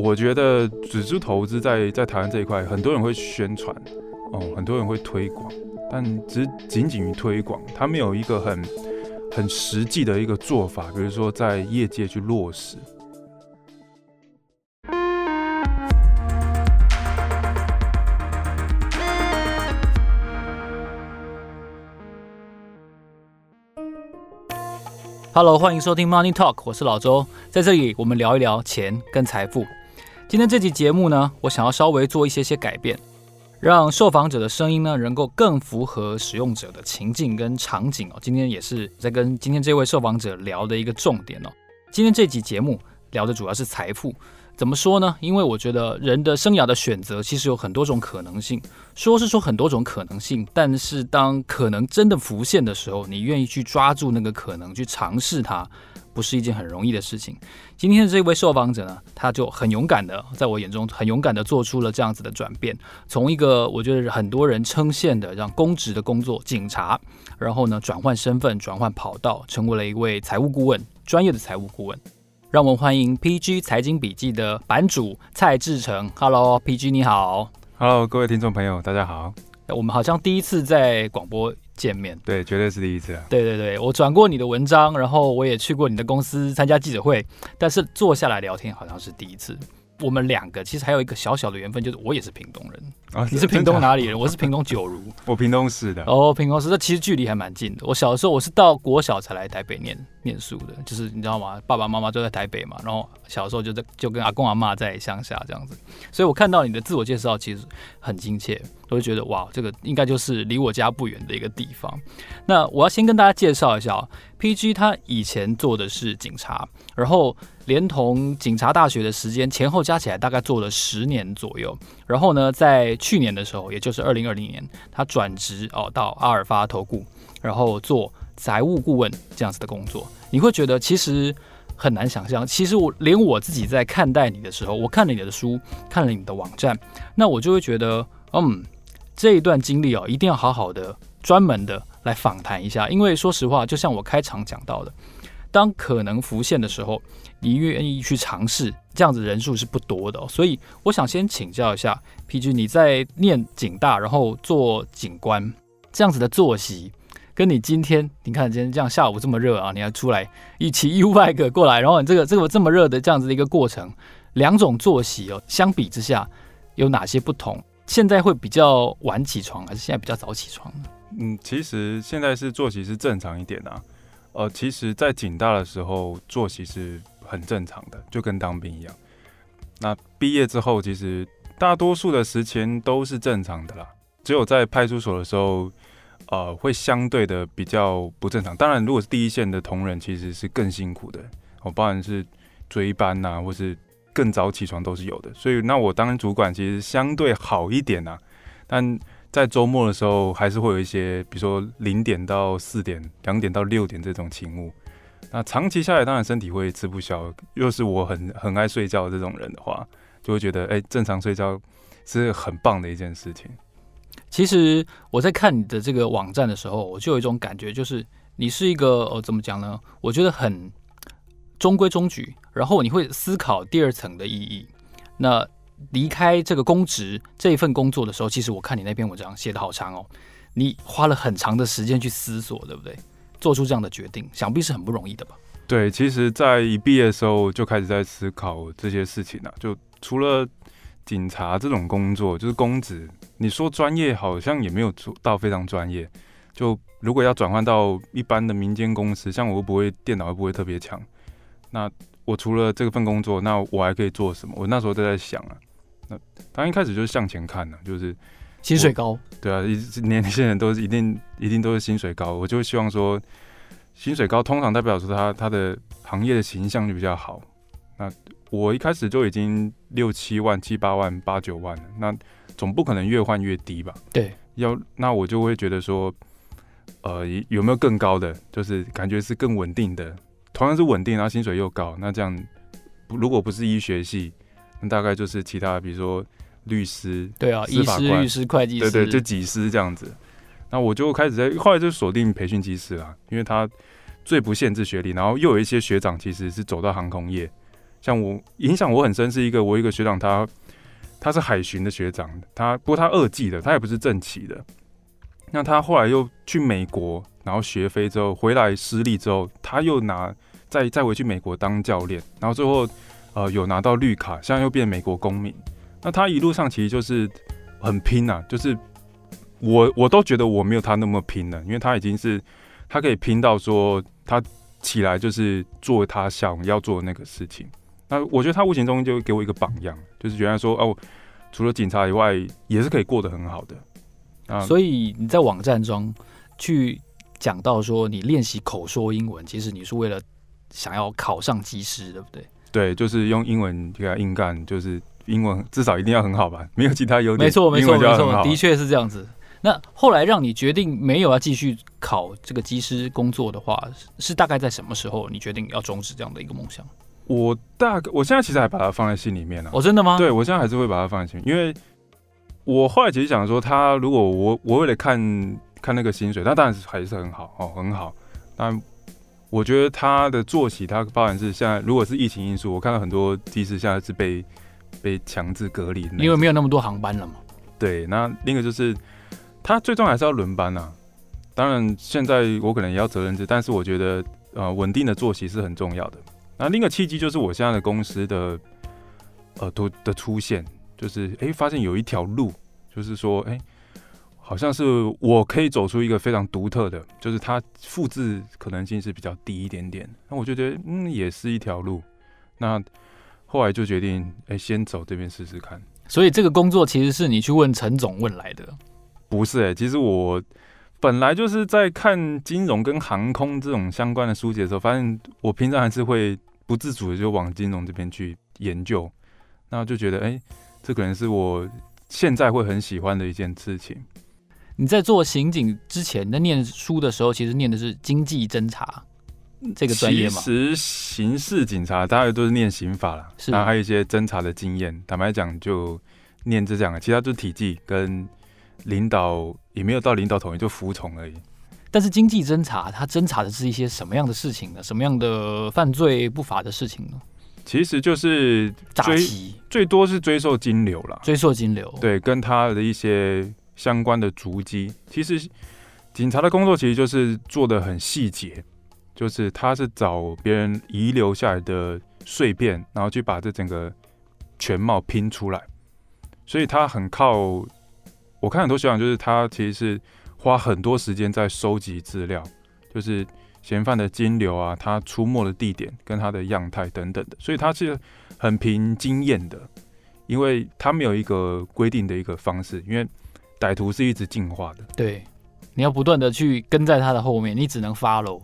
我觉得指数投资在在台湾这一块，很多人会宣传，哦，很多人会推广，但只仅仅于推广，它没有一个很很实际的一个做法，比如说在业界去落实。Hello，欢迎收听 Money Talk，我是老周，在这里我们聊一聊钱跟财富。今天这期节目呢，我想要稍微做一些些改变，让受访者的声音呢能够更符合使用者的情境跟场景哦。今天也是在跟今天这位受访者聊的一个重点哦。今天这期节目聊的主要是财富。怎么说呢？因为我觉得人的生涯的选择其实有很多种可能性，说是说很多种可能性，但是当可能真的浮现的时候，你愿意去抓住那个可能，去尝试它，不是一件很容易的事情。今天的这位受访者呢，他就很勇敢的，在我眼中很勇敢的做出了这样子的转变，从一个我觉得很多人称羡的让公职的工作，警察，然后呢转换身份，转换跑道，成为了一位财务顾问，专业的财务顾问。让我们欢迎 PG 财经笔记的版主蔡志成。Hello，PG 你好。Hello，各位听众朋友，大家好。我们好像第一次在广播见面。对，绝对是第一次啊。对对对，我转过你的文章，然后我也去过你的公司参加记者会，但是坐下来聊天好像是第一次。我们两个其实还有一个小小的缘分，就是我也是屏东人。啊，你是屏东哪里人？我是屏东九如。我屏东市的。哦，屏东市，这其实距离还蛮近的。我小的时候，我是到国小才来台北念念书的，就是你知道吗？爸爸妈妈都在台北嘛，然后小的时候就在就跟阿公阿妈在乡下这样子。所以我看到你的自我介绍，其实很亲切，我就觉得哇，这个应该就是离我家不远的一个地方。那我要先跟大家介绍一下，PG 他以前做的是警察，然后。连同警察大学的时间前后加起来大概做了十年左右，然后呢，在去年的时候，也就是二零二零年，他转职哦到阿尔法投顾，然后做财务顾问这样子的工作。你会觉得其实很难想象，其实我连我自己在看待你的时候，我看了你的书，看了你的网站，那我就会觉得，嗯，这一段经历哦，一定要好好的专门的来访谈一下，因为说实话，就像我开场讲到的。当可能浮现的时候，你愿意去尝试，这样子人数是不多的。所以我想先请教一下 PG，你在念警大，然后做警官这样子的作息，跟你今天你看今天这样下午这么热啊，你还出来一起 U-bike 过来，然后你这个这个这么热的这样子的一个过程，两种作息哦，相比之下有哪些不同？现在会比较晚起床，还是现在比较早起床呢？嗯，其实现在是作息是正常一点啊。呃，其实，在警大的时候，作息是很正常的，就跟当兵一样。那毕业之后，其实大多数的时间都是正常的啦。只有在派出所的时候，呃，会相对的比较不正常。当然，如果是第一线的同仁，其实是更辛苦的。哦，包含是追班呐，或是更早起床都是有的。所以，那我当主管其实相对好一点呐，但。在周末的时候，还是会有一些，比如说零点到四点、两点到六点这种勤务。那长期下来，当然身体会吃不消。又是我很很爱睡觉这种人的话，就会觉得，哎、正常睡觉是很棒的一件事情。其实我在看你的这个网站的时候，我就有一种感觉，就是你是一个，呃，怎么讲呢？我觉得很中规中矩，然后你会思考第二层的意义。那离开这个公职这一份工作的时候，其实我看你那篇文章写得好长哦，你花了很长的时间去思索，对不对？做出这样的决定，想必是很不容易的吧？对，其实，在一毕业的时候就开始在思考这些事情了。就除了警察这种工作，就是公职，你说专业好像也没有做到非常专业。就如果要转换到一般的民间公司，像我又不会电脑，又不会特别强，那我除了这份工作，那我还可以做什么？我那时候都在想啊。那他一开始就是向前看呢，就是薪水高，对啊，一年轻人都是一定一定都是薪水高，我就希望说薪水高，通常代表说他他的行业的形象就比较好。那我一开始就已经六七万、七八万、八九万了，那总不可能越换越低吧？对，要那我就会觉得说，呃，有没有更高的？就是感觉是更稳定的，同样是稳定，然后薪水又高，那这样如果不是医学系。那大概就是其他，比如说律师，对啊，医师、律师、会计师，对对，就几师这样子。那我就开始在后来就锁定培训机师啦，因为他最不限制学历，然后又有一些学长其实是走到航空业，像我影响我很深，是一个我一个学长他，他他是海巡的学长，他不过他二技的，他也不是正期的。那他后来又去美国，然后学飞之后回来失利之后，他又拿再再回去美国当教练，然后最后呃有拿到绿卡，现在又变美国公民。那他一路上其实就是很拼啊，就是我我都觉得我没有他那么拼了，因为他已经是他可以拼到说他起来就是做他想要做的那个事情。那我觉得他无形中就给我一个榜样，就是原来说哦，除了警察以外，也是可以过得很好的。啊，所以你在网站中去讲到说，你练习口说英文，其实你是为了想要考上机师，对不对？对，就是用英文给他硬干，就是英文至少一定要很好吧，没有其他优点。没错，没错，没错，的确是这样子。那后来让你决定没有要继续考这个机师工作的话，是大概在什么时候你决定要终止这样的一个梦想？我大概我现在其实还把它放在心里面呢。哦，真的吗？对，我现在还是会把它放在心里，因为。我后来其实想说，他如果我我为了看看那个薪水，那当然是还是很好哦，很好。但我觉得他的作息，他发展是现在，如果是疫情因素，我看到很多机师现在是被被强制隔离，因为没有那么多航班了嘛。对，那另一个就是他最终还是要轮班啊。当然，现在我可能也要责任制，但是我觉得呃稳定的作息是很重要的。那另一个契机就是我现在的公司的呃突的出现。就是哎、欸，发现有一条路，就是说哎、欸，好像是我可以走出一个非常独特的，就是它复制可能性是比较低一点点。那我就觉得嗯，也是一条路。那后来就决定哎、欸，先走这边试试看。所以这个工作其实是你去问陈总问来的？不是哎、欸，其实我本来就是在看金融跟航空这种相关的书籍的时候，发现我平常还是会不自主的就往金融这边去研究，那就觉得哎。欸这可能是我现在会很喜欢的一件事情。你在做刑警之前，在念书的时候，其实念的是经济侦查这个专业吗？其实刑事警察大概都是念刑法了，然后还有一些侦查的经验。坦白讲，就念这样，其他就是体系跟领导也没有到领导统一，就服从而已。但是经济侦查，它侦查的是一些什么样的事情呢？什么样的犯罪不法的事情呢？其实就是追，最多是追溯金流啦，追溯金流，对，跟他的一些相关的足迹。其实警察的工作其实就是做得很细节，就是他是找别人遗留下来的碎片，然后去把这整个全貌拼出来。所以他很靠，我看很多学长就是他其实是花很多时间在收集资料，就是。嫌犯的金流啊，他出没的地点跟他的样态等等的，所以他是很凭经验的，因为他没有一个规定的一个方式，因为歹徒是一直进化的。对，你要不断的去跟在他的后面，你只能 follow。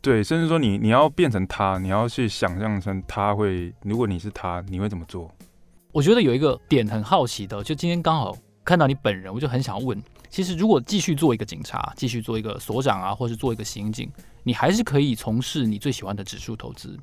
对，甚至说你你要变成他，你要去想象成他会，如果你是他，你会怎么做？我觉得有一个点很好奇的，就今天刚好看到你本人，我就很想问。其实，如果继续做一个警察，继续做一个所长啊，或是做一个刑警，你还是可以从事你最喜欢的指数投资。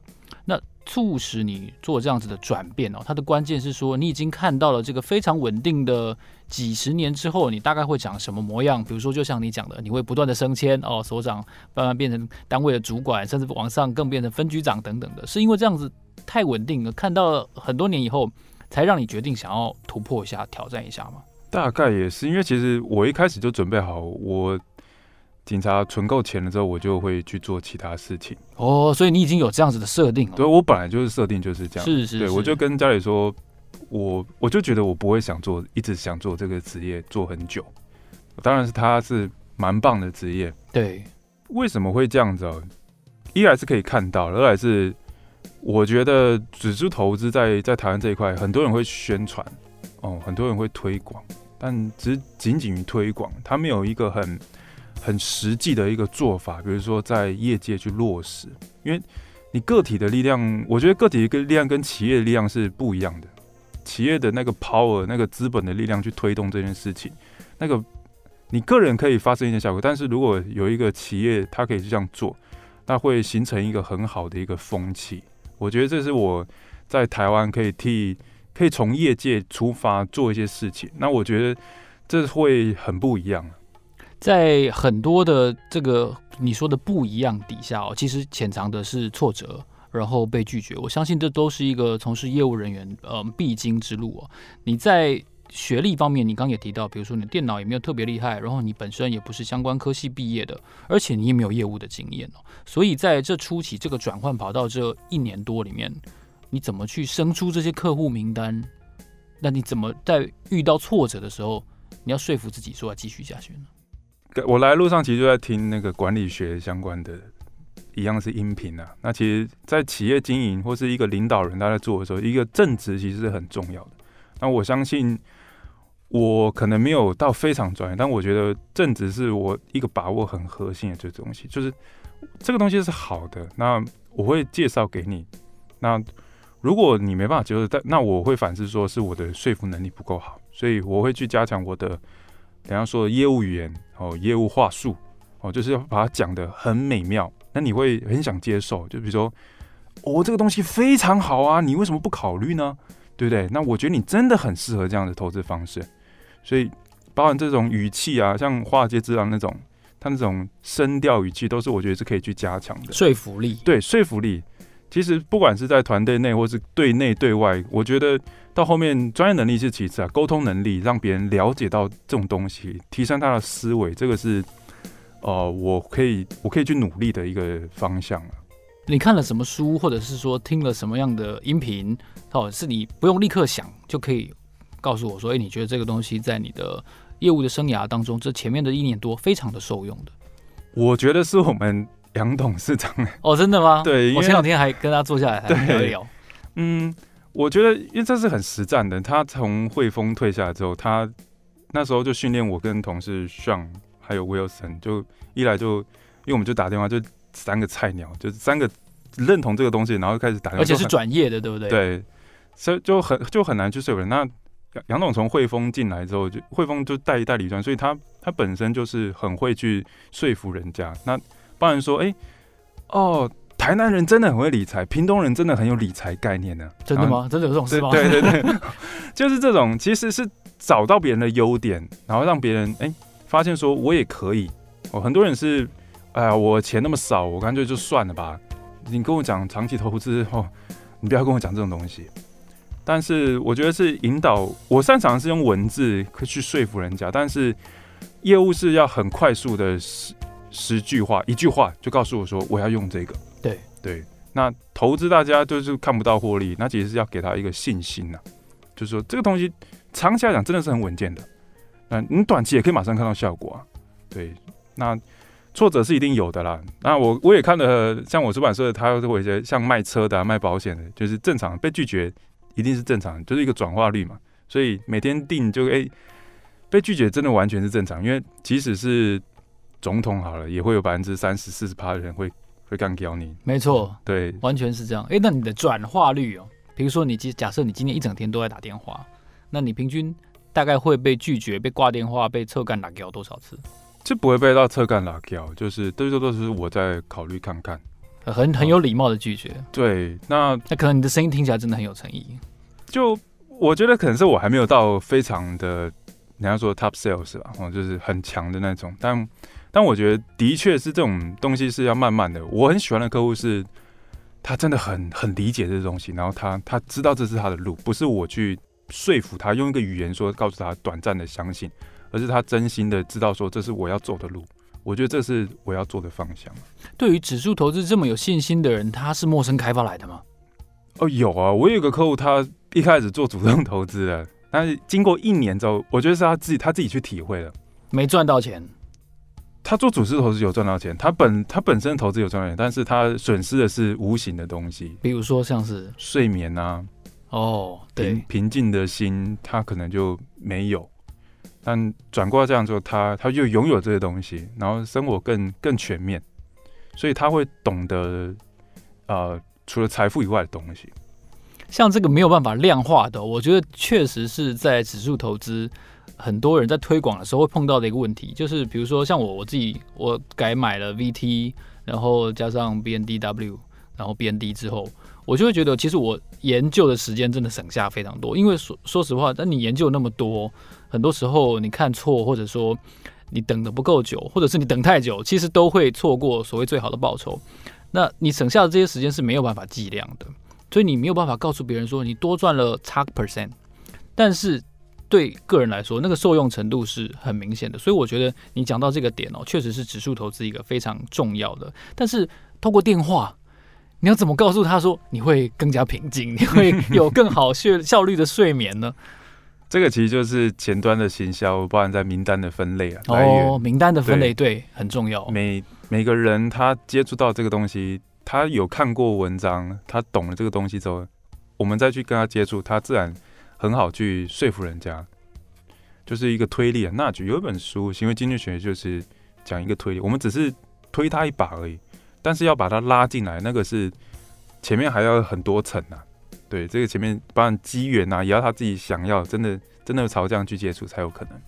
那促使你做这样子的转变哦，它的关键是说，你已经看到了这个非常稳定的几十年之后，你大概会长什么模样？比如说，就像你讲的，你会不断的升迁哦，所长慢慢变成单位的主管，甚至往上更变成分局长等等的。是因为这样子太稳定了，看到很多年以后，才让你决定想要突破一下，挑战一下吗？大概也是，因为其实我一开始就准备好，我警察存够钱了之后，我就会去做其他事情。哦，所以你已经有这样子的设定了。对，我本来就是设定就是这样。是是是。对，我就跟家里说，我我就觉得我不会想做，一直想做这个职业做很久。当然是他是蛮棒的职业。对。为什么会这样子哦？一来是可以看到，二来是我觉得指数投资在在台湾这一块，很多人会宣传，哦，很多人会推广。但只仅仅于推广，他没有一个很很实际的一个做法，比如说在业界去落实。因为你个体的力量，我觉得个体的力量跟企业的力量是不一样的。企业的那个 power，那个资本的力量去推动这件事情，那个你个人可以发生一些效果，但是如果有一个企业它可以这样做，那会形成一个很好的一个风气。我觉得这是我在台湾可以替。可以从业界出发做一些事情，那我觉得这会很不一样。在很多的这个你说的不一样底下哦，其实潜藏的是挫折，然后被拒绝。我相信这都是一个从事业务人员呃必经之路哦。你在学历方面，你刚刚也提到，比如说你电脑也没有特别厉害，然后你本身也不是相关科系毕业的，而且你也没有业务的经验哦。所以在这初期这个转换跑道这一年多里面，你怎么去生出这些客户名单？那你怎么在遇到挫折的时候，你要说服自己说要继续下去呢？我来路上其实就在听那个管理学相关的，一样是音频啊。那其实，在企业经营或是一个领导人他在做的时候，一个正直其实是很重要的。那我相信，我可能没有到非常专业，但我觉得正直是我一个把握很核心的这东西，就是这个东西是好的。那我会介绍给你。那如果你没办法接受，但那我会反思说是我的说服能力不够好，所以我会去加强我的，等下说的业务语言哦，业务话术哦，就是要把它讲得很美妙，那你会很想接受。就比如说，我、哦、这个东西非常好啊，你为什么不考虑呢？对不对？那我觉得你真的很适合这样的投资方式，所以包含这种语气啊，像华尔街之狼那种，他那种声调语气，都是我觉得是可以去加强的说服力。对，说服力。其实不管是在团队内或是对内对外，我觉得到后面专业能力是其次啊，沟通能力让别人了解到这种东西，提升他的思维，这个是呃，我可以我可以去努力的一个方向啊。你看了什么书，或者是说听了什么样的音频，哦，是你不用立刻想就可以告诉我说，哎，你觉得这个东西在你的业务的生涯当中，这前面的一年多非常的受用的。我觉得是我们。杨董事长哦，真的吗？对，我前两天还跟他坐下来还聊聊。嗯，我觉得因为这是很实战的。他从汇丰退下来之后，他那时候就训练我跟同事 Sean 还有 Wilson，就一来就因为我们就打电话，就三个菜鸟，就是三个认同这个东西，然后开始打电话，而且是转业的，对不对？对，所以就很就很难去说服人。那杨董从汇丰进来之后，就汇丰就代代理专，所以他他本身就是很会去说服人家。那帮人说，哎、欸，哦，台南人真的很会理财，屏东人真的很有理财概念呢、啊。真的吗？真的有这种事吗？对 对对，就是这种，其实是找到别人的优点，然后让别人哎、欸、发现说我也可以。哦，很多人是，哎呀，我钱那么少，我干脆就算了吧。你跟我讲长期投资哦，你不要跟我讲这种东西。但是我觉得是引导，我擅长是用文字去说服人家，但是业务是要很快速的。十句话，一句话就告诉我说我要用这个。对对，那投资大家就是看不到获利，那其实是要给他一个信心呐、啊，就是说这个东西长期来讲真的是很稳健的。那你短期也可以马上看到效果啊。对，那挫折是一定有的啦。那我我也看了，像我出版社，他会有一些像卖车的、啊、卖保险的，就是正常被拒绝一定是正常，就是一个转化率嘛。所以每天定就哎、欸，被拒绝真的完全是正常，因为即使是。总统好了，也会有百分之三十、四十趴的人会会干掉你。没错，对，完全是这样。哎、欸，那你的转化率哦，比如说你今假设你今天一整天都在打电话，那你平均大概会被拒绝、被挂电话、被侧干打掉多少次？就不会被到侧干打掉，就是都都都是我在考虑看看，很很有礼貌的拒绝。对，那那可能你的声音听起来真的很有诚意。就我觉得可能是我还没有到非常的，人家说 top sales 吧，哦，就是很强的那种，但。但我觉得的确是这种东西是要慢慢的。我很喜欢的客户是，他真的很很理解这东西，然后他他知道这是他的路，不是我去说服他用一个语言说告诉他短暂的相信，而是他真心的知道说这是我要走的路。我觉得这是我要做的方向。对于指数投资这么有信心的人，他是陌生开发来的吗？哦，有啊，我有一个客户，他一开始做主动投资的，但是经过一年之后，我觉得是他自己他自己去体会了，没赚到钱。他做主动投资有赚到钱，他本他本身投资有赚到钱，但是他损失的是无形的东西，比如说像是？睡眠啊，哦，对，平静的心他可能就没有，但转过来这样做，他他就拥有这些东西，然后生活更更全面，所以他会懂得呃，除了财富以外的东西，像这个没有办法量化的，我觉得确实是在指数投资。很多人在推广的时候会碰到的一个问题，就是比如说像我我自己，我改买了 VT，然后加上 BNDW，然后 BND 之后，我就会觉得其实我研究的时间真的省下非常多。因为说说实话，那你研究那么多，很多时候你看错，或者说你等的不够久，或者是你等太久，其实都会错过所谓最好的报酬。那你省下的这些时间是没有办法计量的，所以你没有办法告诉别人说你多赚了 x percent，但是对个人来说，那个受用程度是很明显的。所以我觉得你讲到这个点哦，确实是指数投资一个非常重要的。但是通过电话，你要怎么告诉他说你会更加平静，你会 有更好效效率的睡眠呢？这个其实就是前端的行销，包含在名单的分类啊。哦，名单的分类对，对很重要。每每个人他接触到这个东西，他有看过文章，他懂了这个东西之后，我们再去跟他接触，他自然很好去说服人家。就是一个推力啊。那就有一本书《行为经济学》，就是讲一个推力，我们只是推他一把而已，但是要把他拉进来，那个是前面还要很多层啊。对，这个前面包含机缘啊，也要他自己想要，真的真的朝这样去接触才有可能。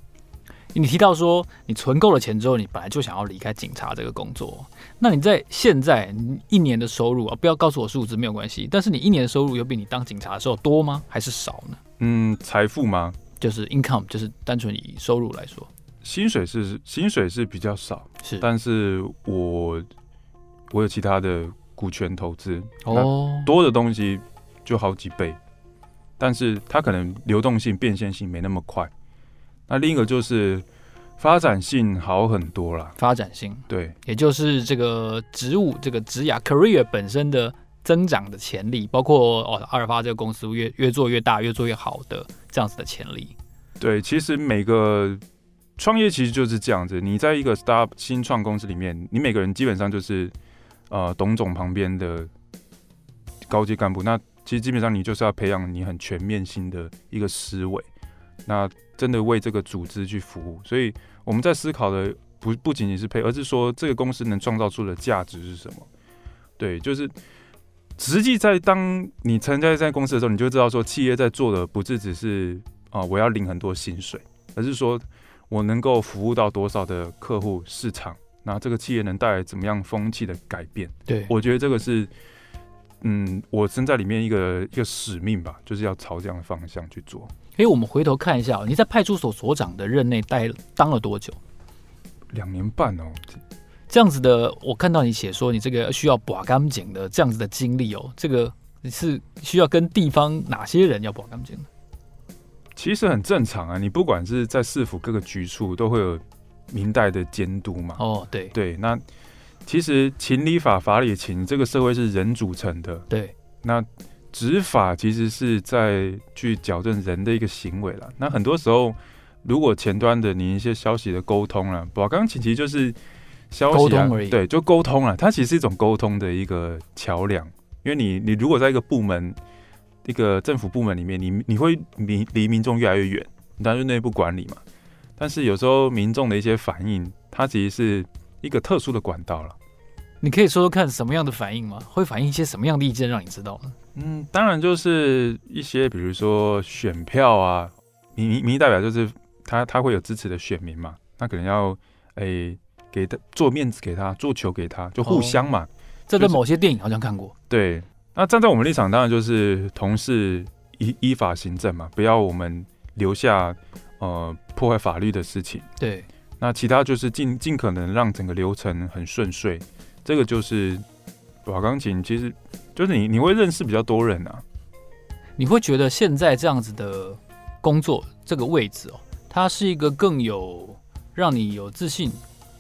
你提到说，你存够了钱之后，你本来就想要离开警察这个工作。那你在现在一年的收入啊，不要告诉我数字没有关系，但是你一年的收入有比你当警察的时候多吗？还是少呢？嗯，财富吗？就是 income，就是单纯以收入来说，薪水是薪水是比较少，是，但是我我有其他的股权投资哦，多的东西。就好几倍，但是它可能流动性、变现性没那么快。那另一个就是发展性好很多了。发展性，对，也就是这个职务、这个职涯 career 本身的增长的潜力，包括哦，阿尔法这个公司越越做越大、越做越好的这样子的潜力。对，其实每个创业其实就是这样子。你在一个 stop 新创公司里面，你每个人基本上就是呃董总旁边的高阶干部。那其实基本上你就是要培养你很全面性的一个思维，那真的为这个组织去服务。所以我们在思考的不不仅仅是配，而是说这个公司能创造出的价值是什么？对，就是实际在当你参加在公司的时候，你就知道说企业在做的不是只是啊我要领很多薪水，而是说我能够服务到多少的客户市场，那这个企业能带来怎么样风气的改变？对，我觉得这个是。嗯，我身在里面一个一个使命吧，就是要朝这样的方向去做。哎，我们回头看一下，你在派出所所长的任内待当了多久？两年半哦。这样子的，我看到你写说你这个需要把干净的这样子的经历哦，这个你是需要跟地方哪些人要把干净？其实很正常啊，你不管是在市府各个局处，都会有明代的监督嘛。哦，对对，那。其实情理法法理情，这个社会是人组成的。对，那执法其实是在去矫正人的一个行为了。那很多时候，如果前端的你一些消息的沟通了，不，刚刚其实就是消息啊，对，就沟通了。它其实是一种沟通的一个桥梁。因为你你如果在一个部门，一个政府部门里面，你你会离离民众越来越远，当然就内部管理嘛。但是有时候民众的一些反应，它其实是。一个特殊的管道了，你可以说说看什么样的反应吗？会反映一些什么样的意见让你知道呢？嗯，当然就是一些，比如说选票啊，民民意代表就是他他会有支持的选民嘛，那可能要诶、欸、给他做面子给他，做球给他，就互相嘛。这在某些电影好像看过。对，那站在我们立场，当然就是同事依依法行政嘛，不要我们留下呃破坏法律的事情。对。那其他就是尽尽可能让整个流程很顺遂，这个就是瓦钢琴，其实就是你你会认识比较多人啊，你会觉得现在这样子的工作这个位置哦，它是一个更有让你有自信、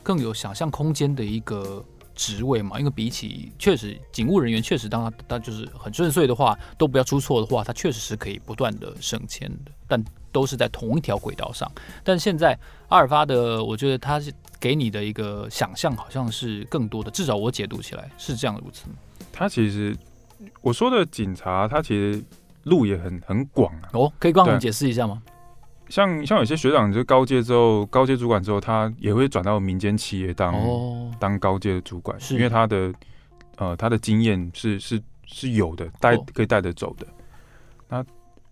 更有想象空间的一个职位嘛？因为比起确实警务人员，确实当他他就是很顺遂的话，都不要出错的话，他确实是可以不断的升迁的，但。都是在同一条轨道上，但现在阿尔法的，我觉得他是给你的一个想象，好像是更多的，至少我解读起来是这样如此。他其实我说的警察，他其实路也很很广啊。哦，可以帮我们解释一下吗？像像有些学长就高阶之后，高阶主管之后，他也会转到民间企业当、哦、当高阶的主管，是因为他的呃他的经验是是是有的，带、哦、可以带得走的。那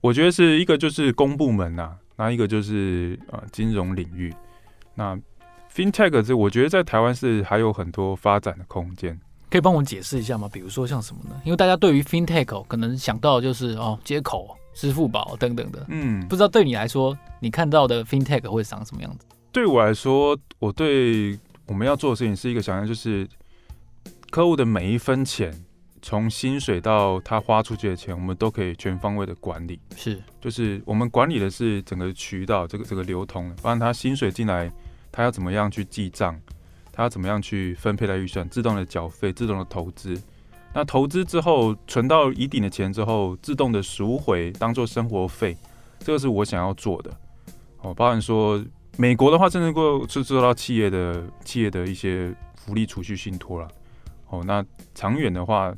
我觉得是一个就是公部门呐、啊，那一个就是呃金融领域。那 FinTech 这我觉得在台湾是还有很多发展的空间。可以帮我解释一下吗？比如说像什么呢？因为大家对于 FinTech 可能想到的就是哦接口、支付宝等等的。嗯，不知道对你来说，你看到的 FinTech 会长什么样子？对我来说，我对我们要做的事情是一个想象，就是客户的每一分钱，从薪水到他花出去的钱，我们都可以全方位的管理。是，就是我们管理的是整个渠道，这个这个流通，不然他薪水进来，他要怎么样去记账，他要怎么样去分配他预算，自动的缴费，自动的投资。那投资之后存到一定的钱之后，自动的赎回当做生活费，这个是我想要做的。哦，包含说美国的话，甚至能够是做到企业的企业的一些福利储蓄信托了。哦，那长远的话。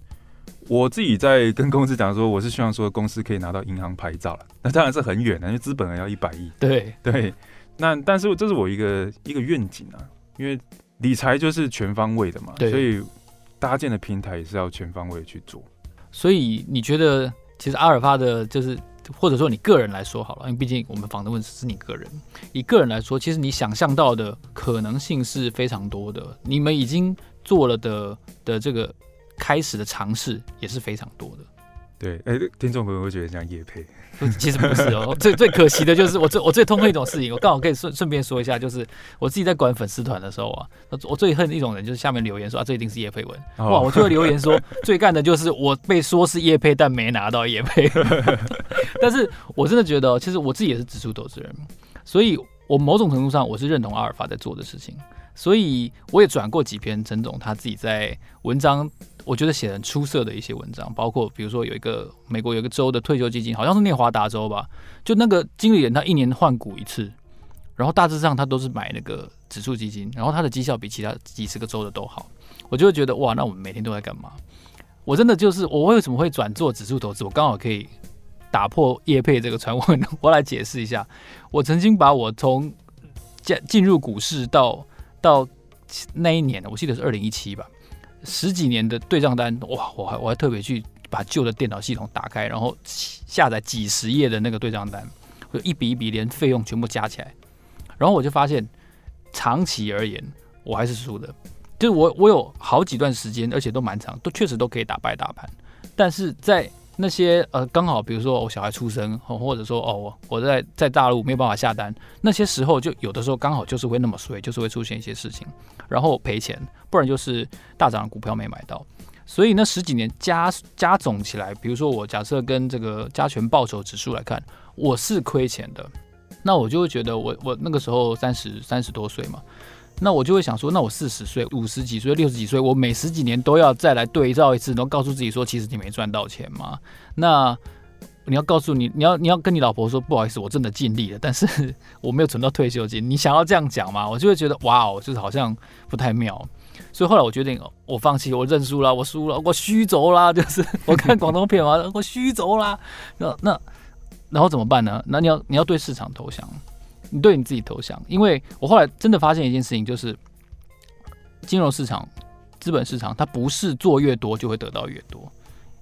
我自己在跟公司讲说，我是希望说公司可以拿到银行牌照了，那当然是很远的，因为资本额要一百亿。对对，那但是这是我一个一个愿景啊，因为理财就是全方位的嘛，所以搭建的平台也是要全方位去做。所以你觉得，其实阿尔法的，就是或者说你个人来说好了，因为毕竟我们访的问是你个人，以个人来说，其实你想象到的可能性是非常多的，你们已经做了的的这个。开始的尝试也是非常多的，对，哎、欸，听众朋友会觉得像叶配，其实不是哦。最最可惜的就是我最我最痛恨一种事情，我刚好可以顺顺便说一下，就是我自己在管粉丝团的时候啊，我最恨一种人就是下面留言说啊，这一定是叶配文，哦、哇，我就会留言说 最干的就是我被说是叶配，但没拿到叶配。但是我真的觉得，其实我自己也是指数投资人，所以我某种程度上我是认同阿尔法在做的事情，所以我也转过几篇陈总他自己在文章。我觉得写很出色的一些文章，包括比如说有一个美国有一个州的退休基金，好像是内华达州吧，就那个经理人他一年换股一次，然后大致上他都是买那个指数基金，然后他的绩效比其他几十个州的都好，我就会觉得哇，那我们每天都在干嘛？我真的就是我为什么会转做指数投资？我刚好可以打破叶配这个传闻，我来解释一下。我曾经把我从进进入股市到到那一年，我记得是二零一七吧。十几年的对账单，哇！我还我还特别去把旧的电脑系统打开，然后下载几十页的那个对账单，就一笔一笔连费用全部加起来，然后我就发现，长期而言我还是输的。就是我我有好几段时间，而且都蛮长，都确实都可以打败大盘，但是在那些呃刚好比如说我小孩出生，或者说哦我在在大陆没有办法下单，那些时候就有的时候刚好就是会那么衰，就是会出现一些事情，然后赔钱，不然就是大涨的股票没买到，所以那十几年加加总起来，比如说我假设跟这个加权报酬指数来看，我是亏钱的，那我就会觉得我我那个时候三十三十多岁嘛。那我就会想说，那我四十岁、五十几岁、六十几岁，我每十几年都要再来对照一次，然后告诉自己说，其实你没赚到钱吗？那你要告诉你，你要你要跟你老婆说，不好意思，我真的尽力了，但是 我没有存到退休金。你想要这样讲吗？我就会觉得，哇哦，就是好像不太妙。所以后来我决定，我放弃，我认输了，我输了，我虚轴啦，就是我看广东片嘛，我虚轴啦。那那然后怎么办呢？那你要你要对市场投降。你对你自己投降，因为我后来真的发现一件事情，就是金融市场、资本市场，它不是做越多就会得到越多，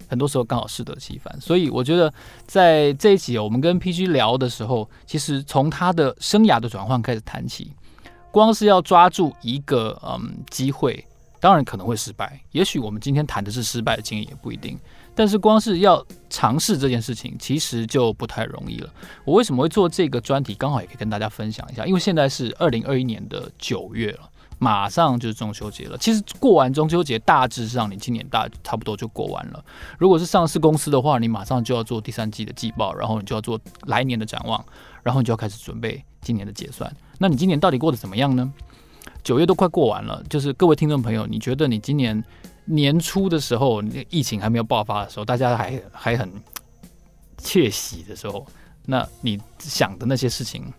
很多时候刚好适得其反。所以我觉得在这一集我们跟 PG 聊的时候，其实从他的生涯的转换开始谈起，光是要抓住一个嗯机会，当然可能会失败，也许我们今天谈的是失败的经验，也不一定。但是光是要尝试这件事情，其实就不太容易了。我为什么会做这个专题？刚好也可以跟大家分享一下。因为现在是二零二一年的九月了，马上就是中秋节了。其实过完中秋节，大致上你今年大差不多就过完了。如果是上市公司的话，你马上就要做第三季的季报，然后你就要做来年的展望，然后你就要开始准备今年的结算。那你今年到底过得怎么样呢？九月都快过完了，就是各位听众朋友，你觉得你今年？年初的时候，疫情还没有爆发的时候，大家还还很窃喜的时候，那你想的那些事情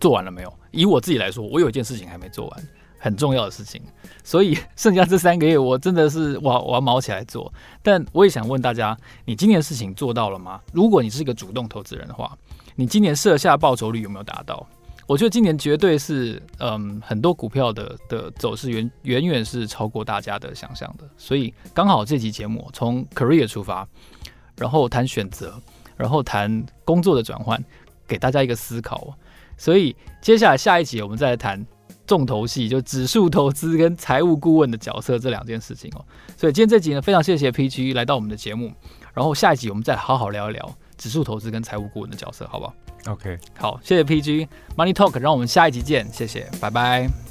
做完了没有？以我自己来说，我有一件事情还没做完，很重要的事情，所以剩下这三个月，我真的是我我要卯起来做。但我也想问大家，你今年的事情做到了吗？如果你是一个主动投资人的话，你今年设下报酬率有没有达到？我觉得今年绝对是，嗯，很多股票的的走势远远远是超过大家的想象的，所以刚好这期节目从 career 出发，然后谈选择，然后谈工作的转换，给大家一个思考。所以接下来下一集我们再来谈重头戏，就指数投资跟财务顾问的角色这两件事情哦。所以今天这集呢，非常谢谢 PG 来到我们的节目，然后下一集我们再好好聊一聊指数投资跟财务顾问的角色，好不好？OK，好，谢谢 PG Money Talk，让我们下一集见，谢谢，拜拜。